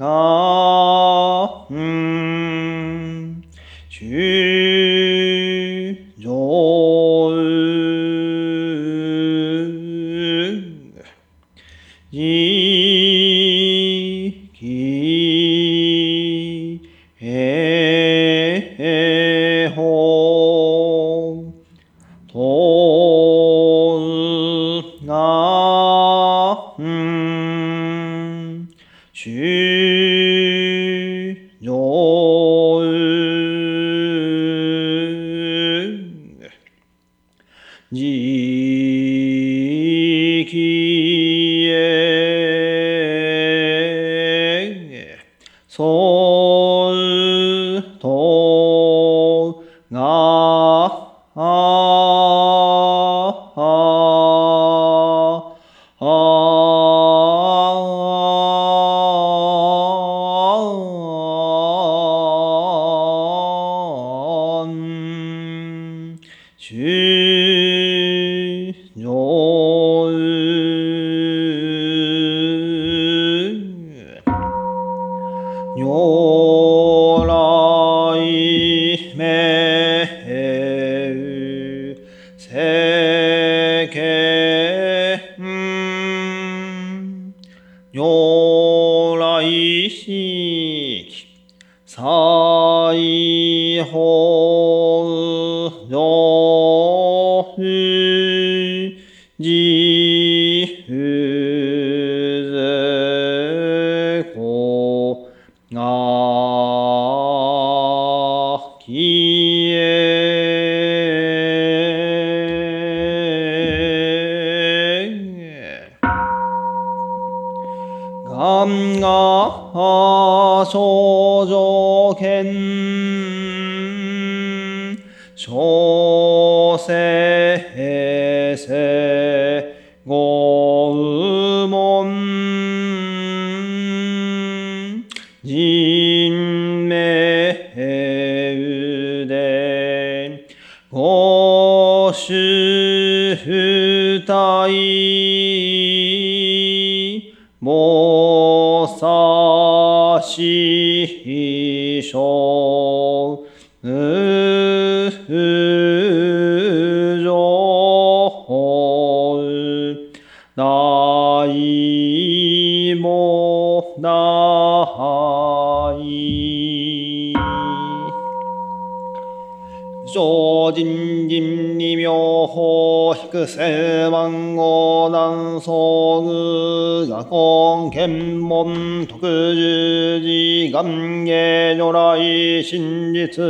Oh. Om 去。hi di ごうもん人名でご主体もさししょ 이모 나이. 조진김리묘호 그세망고난성의가 공겜몬 독그지감계조라이 신지스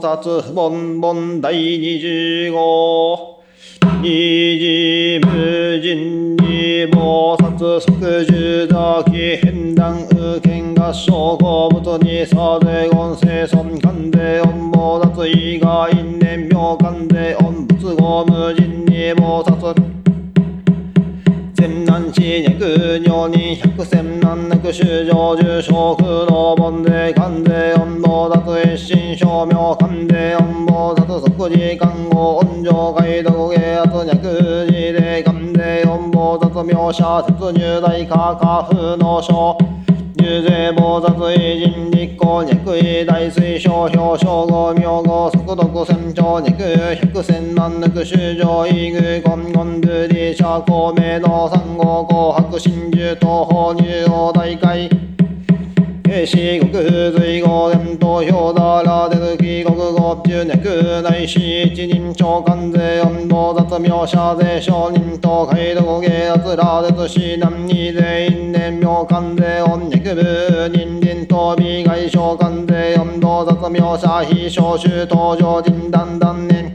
薩本本第二十五二次無人に菩薩即十座起変断右見合唱公物にさで音声尊官で音菩薩以外念妙官で音仏語無人に菩薩千難地脈尿人百千万なく修上重症苦労本で官で音菩薩一心正明官で音菩薩即時看護温情解読芸圧脈字で官で音菩薩妙者説入大化下風の書。入税菩薩偉人立候脈位大水小表小号名号速読船長肉百千万抜修上異具根根ルリ社公明道三号紅白真珠東方入王大会四国随後伝投票だら出る気国語十脈内視一人長官税音道雑名者税商人と海道芸圧ら出し南に全員年名官税音脈部人人と美外召官税音道雑名者非召集登場人団断年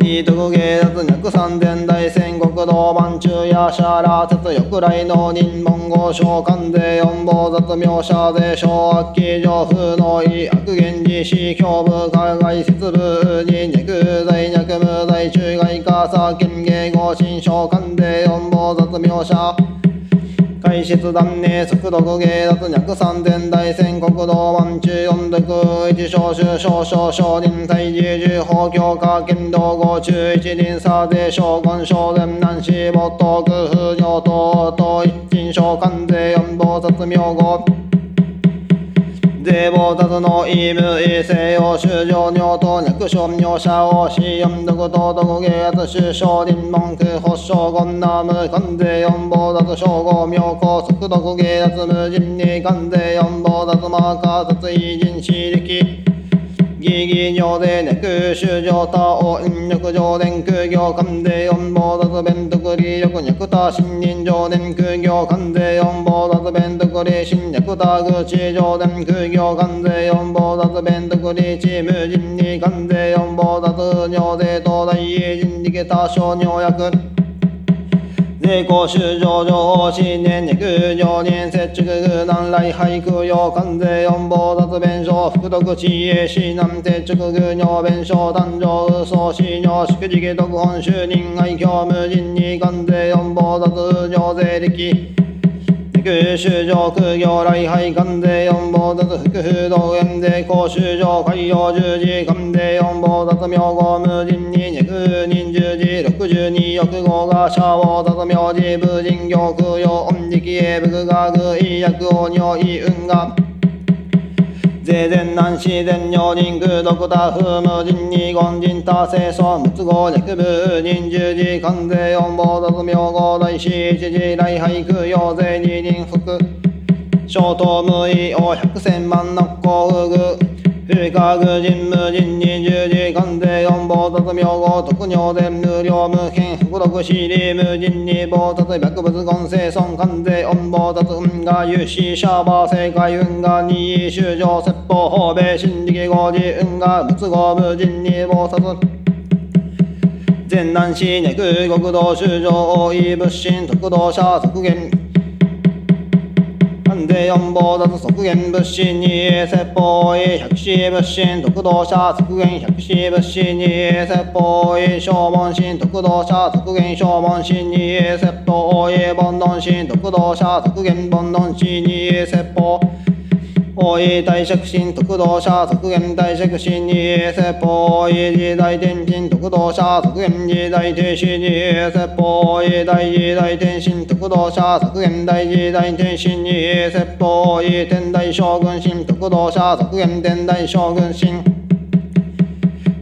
二徳芸圧脈三千大戦国道万万中夜叉羅刹欲来の人文語召喚で四坊雑名者で小悪鬼上風の意悪源氏死胸部加害節部に肉罪脈無罪中外化さ権芸合心召喚で四坊雑名者内室断念速読芸脱脈三千大戦国道万中四読一小衆少々少林大寺十法強化剣道五中一輪差で将軍少年南市没頭空風尿等等一鎮召関税四坊雑名号税菩薩の意無異性を修上尿と略称名者を死四毒と毒芸圧首相林文句発祥言ナム関税四坊雑称号妙高速毒芸圧無人に関税四坊雑マーカー殺意人死力義義上でネク修上他を引力上伝空行関税四坊雑弁徳利力脈他新人上伝空行関税四坊雑弁徳利新脈他口上伝空行関税四坊雑弁徳利地無人に関税四坊雑尿税東大人力他小尿薬税公修上上新年肉上年接触具南来俳句用関税四房雑弁償福徳知恵市南接触具尿弁償誕生嘘死尿祝辞特本就任愛嬌無人に関税四房雑尿税力空修上空行来拝官税四棒立つ福風道園税公修上海洋十字官税四棒立つ名号無人に二人十字六十二欲号がシャオ雑名字無人行空用音力へ仏が具医薬王尿意運が税前南市前女人空ドクター風無人二言人多清楚無都合略部人十字関税四坊雑名号大師一時来俳句用税二人服小東無意王百千万の幸福不可具人無人に十字関税四坊雑名号特尿伝無料無変福禄死理無人に坊雑百物言生孫関税四坊雑運が有志シャーバー正解運が二位修上説法法米新力合事運が仏合無人に坊殺全南市ネク国道修上大井仏心特道者側減税四坊雑即元仏心に説法医百死仏心特道者即元百死仏心に説法医正門心特道者即元正門心に説法医煩悩心特道者即元煩悩心に説法大井大釈心特道者側減大釈心に説法医時代天心特道者側減時代天心に説法医大時代天心特道者側減大時代天心に説法医天大将軍心特道者側減天大将軍心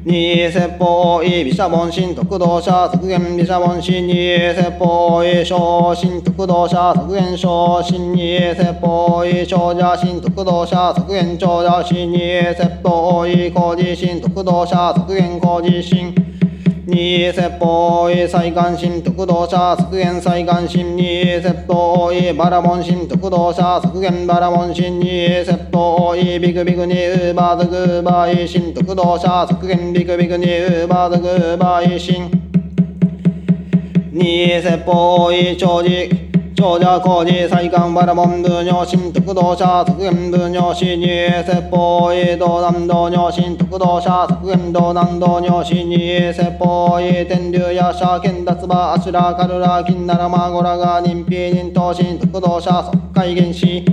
二説法医毘沙門心特道者側減毘沙門心二説法医小心特道者側減小心二説法医長者心特道者側減長者心二説法医工事心特道者側減工事心に説法へ再関心特動者削減再関心に説法へバラモン心特動者削減バラモン心に説法へビクビクにウーバーズグーバーへ心特動者削減ビクビクにウーバーズグーバーへ心に説法へ長寿長者工事再官バラモン部尿心特道者側減部尿死二説法医道南道尿心特道者側減道南道尿死二説法医天竜夜叉剣脱馬アシュラカルラ金ならマゴラが人皮人頭心特道者即海原始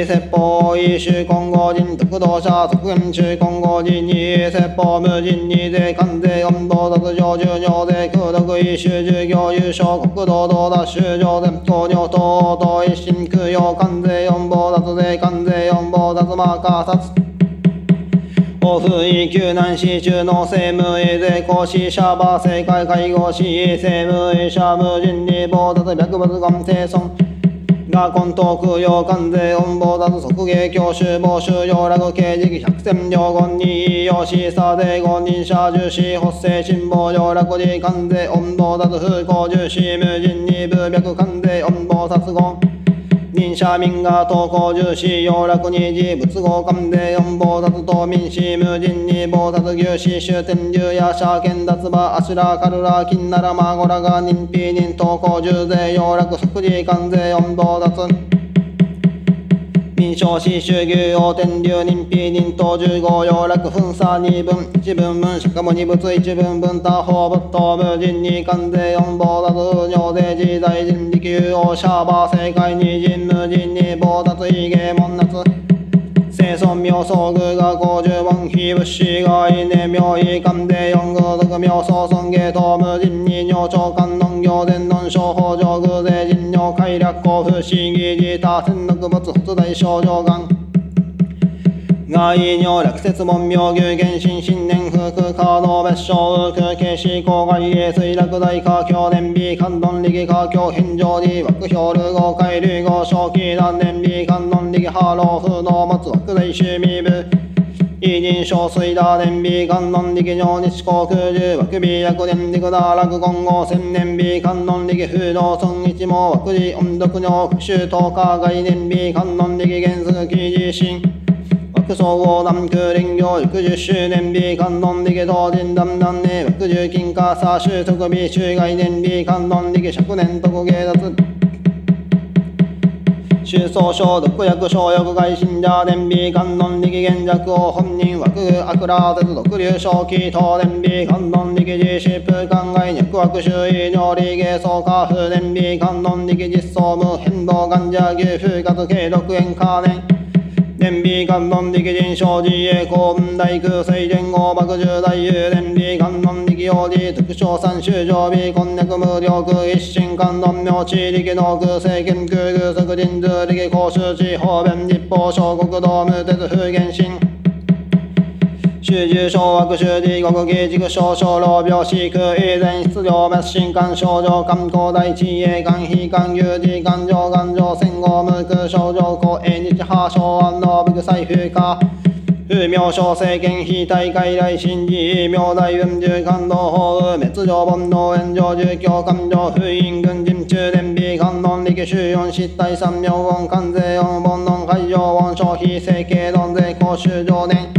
二説法医衆混合人特道者側減衆混合人二説法無人二税関税温度脱上重尿税空毒医衆従業優勝国道道脱修上前頭尿等等一心空用関税四坊脱税関税四坊脱マーカー殺オフ位救難士中の政務医税公士シャーバー正解介護士政務医者無人に棒脱白物言生損が根東空洋関税音棒脱即芸教習防収用楽刑事百戦両言に用しさで五人者重視発生辛抱用楽寺関税音棒脱風光重視無人に部脈関税音棒殺言臨社民が投稿重視要楽に事仏合関で四菩薩と民氏無人に菩薩牛視終天竜や社権脱馬アシュラカルラ金ならマゴラが人否人投稿重税要楽即時関税四菩薩民商士主牛王天竜人否人等十五要楽分差二分一分分しかも二物一分分他方仏頭無人に関税四菩薩尿税自在人力有王シャーバー正解二人無人に菩薩異芸門夏生存妙相具が五十万非物資外ね妙意関税四偶族妙相尊芸等無人に尿長官農業伝論商法上偶税人尿快楽幸不思議自他戦六物発大症状がん。外尿落雪門妙牛原神新年風空カード別称空景視郊外衛水落大華僑年美観音力華僑返上に枠表流合海流合正気断年美観音力ハロー風の松枠大趣味部イ人小水打年美観音力上日航空十枠美薬年力打落金剛千年美観音力風道村一毛枠寺音読尿復習10日外年美観音力原則記事新学総合南空林業60周年日観音力同人団南年60金貨差収束日中外年日観音力100年特芸脱。収総消毒薬消薬外信者伝美観音力現弱を本人枠悪ら絶毒流正気等伝美観音力実施風間外脈枠周囲尿理芸総下風伝美観音力実装無変動患者牛風活継続炎可燃伝美観音力人生自衛公文大空水伝合爆重大有伝美観音力用事特徴三種常備こんにゃく無料空一心観音明地力の空政権空空即人数力公衆地方便立法小国道無鉄風原神集中小悪集地国技軸小小老病死空以前質量滅心肝症状肝高大地営肝非肝有事肝上肝上戦後無空症状高永日破傷安納部財風化風明小政権非大会来新寺明大雲重感動法滅上煩悩炎上住教感情封印軍人中伝美観音力収四失態三明音関税音煩悩海上音消費整形論税公衆上年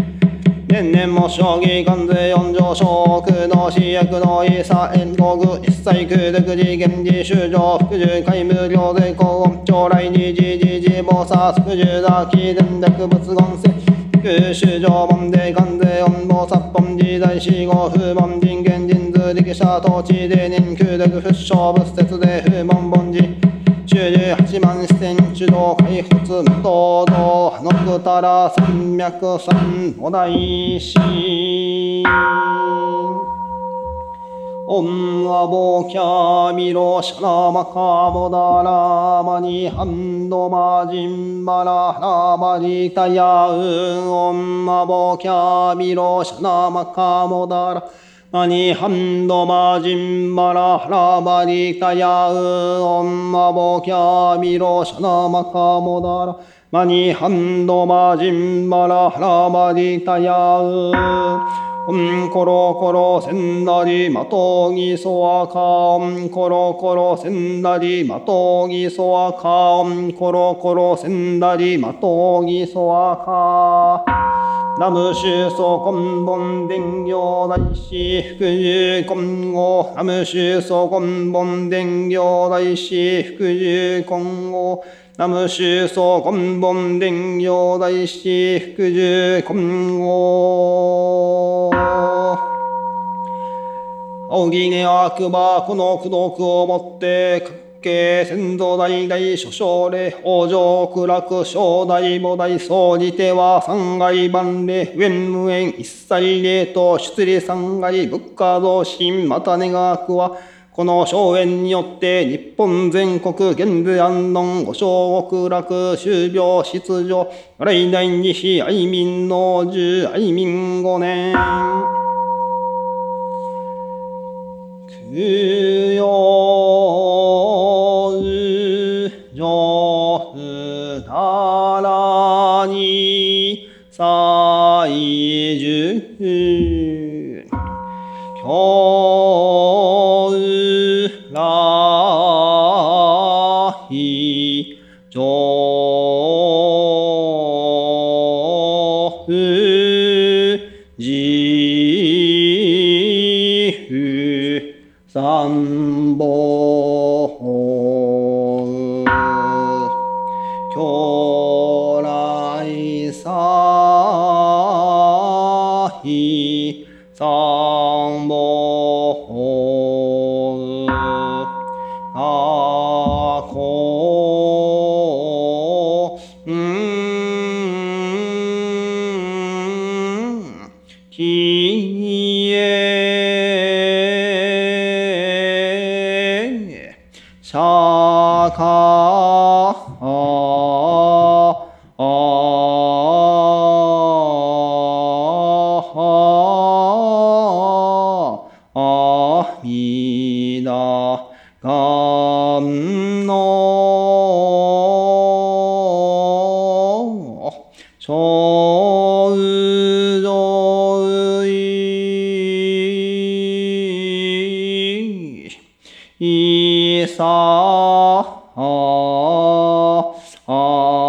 年々も将棋関税四条小空の死薬の遺差遠国一切空独自現時修上副従海無料税高音将来二次時事菩薩副従打気電力仏言世九州上門で関税音菩薩本時代四号風門人間人図力者統治で年空独不勝仏説で風門本寺98万四千主導開発無道道のくたら三脈三お大師オンアボキャミロシャラマカボダラマニハンドマジンバラハラマリタヤウオンアボキャミロシャラマカボダラマニハンドマジンバラハラバリタヤウオンマボキャミロシャナマカモダラマニハンドマジンバラハラバリタヤウオンコロコロセンダリマトギソアカオンコロコロセンダリマトギソアカオンコロコロセンダリマトギソアカナムシュソコンボン伝行大師福寿今後ナムシュソコンボン伝行大師福寿今後ナムシュソコンボン伝行大師福寿今後青木根悪魔この功徳をもって家先祖代々諸将礼往生苦楽正代母大総じては三害万礼縁無縁一切礼と出利三害物価増進また願わくはこの荘園によって日本全国現在安穏五小極楽終病失状来代に非愛民の十愛民五年。Yeah. 三宝京ゃか哦哦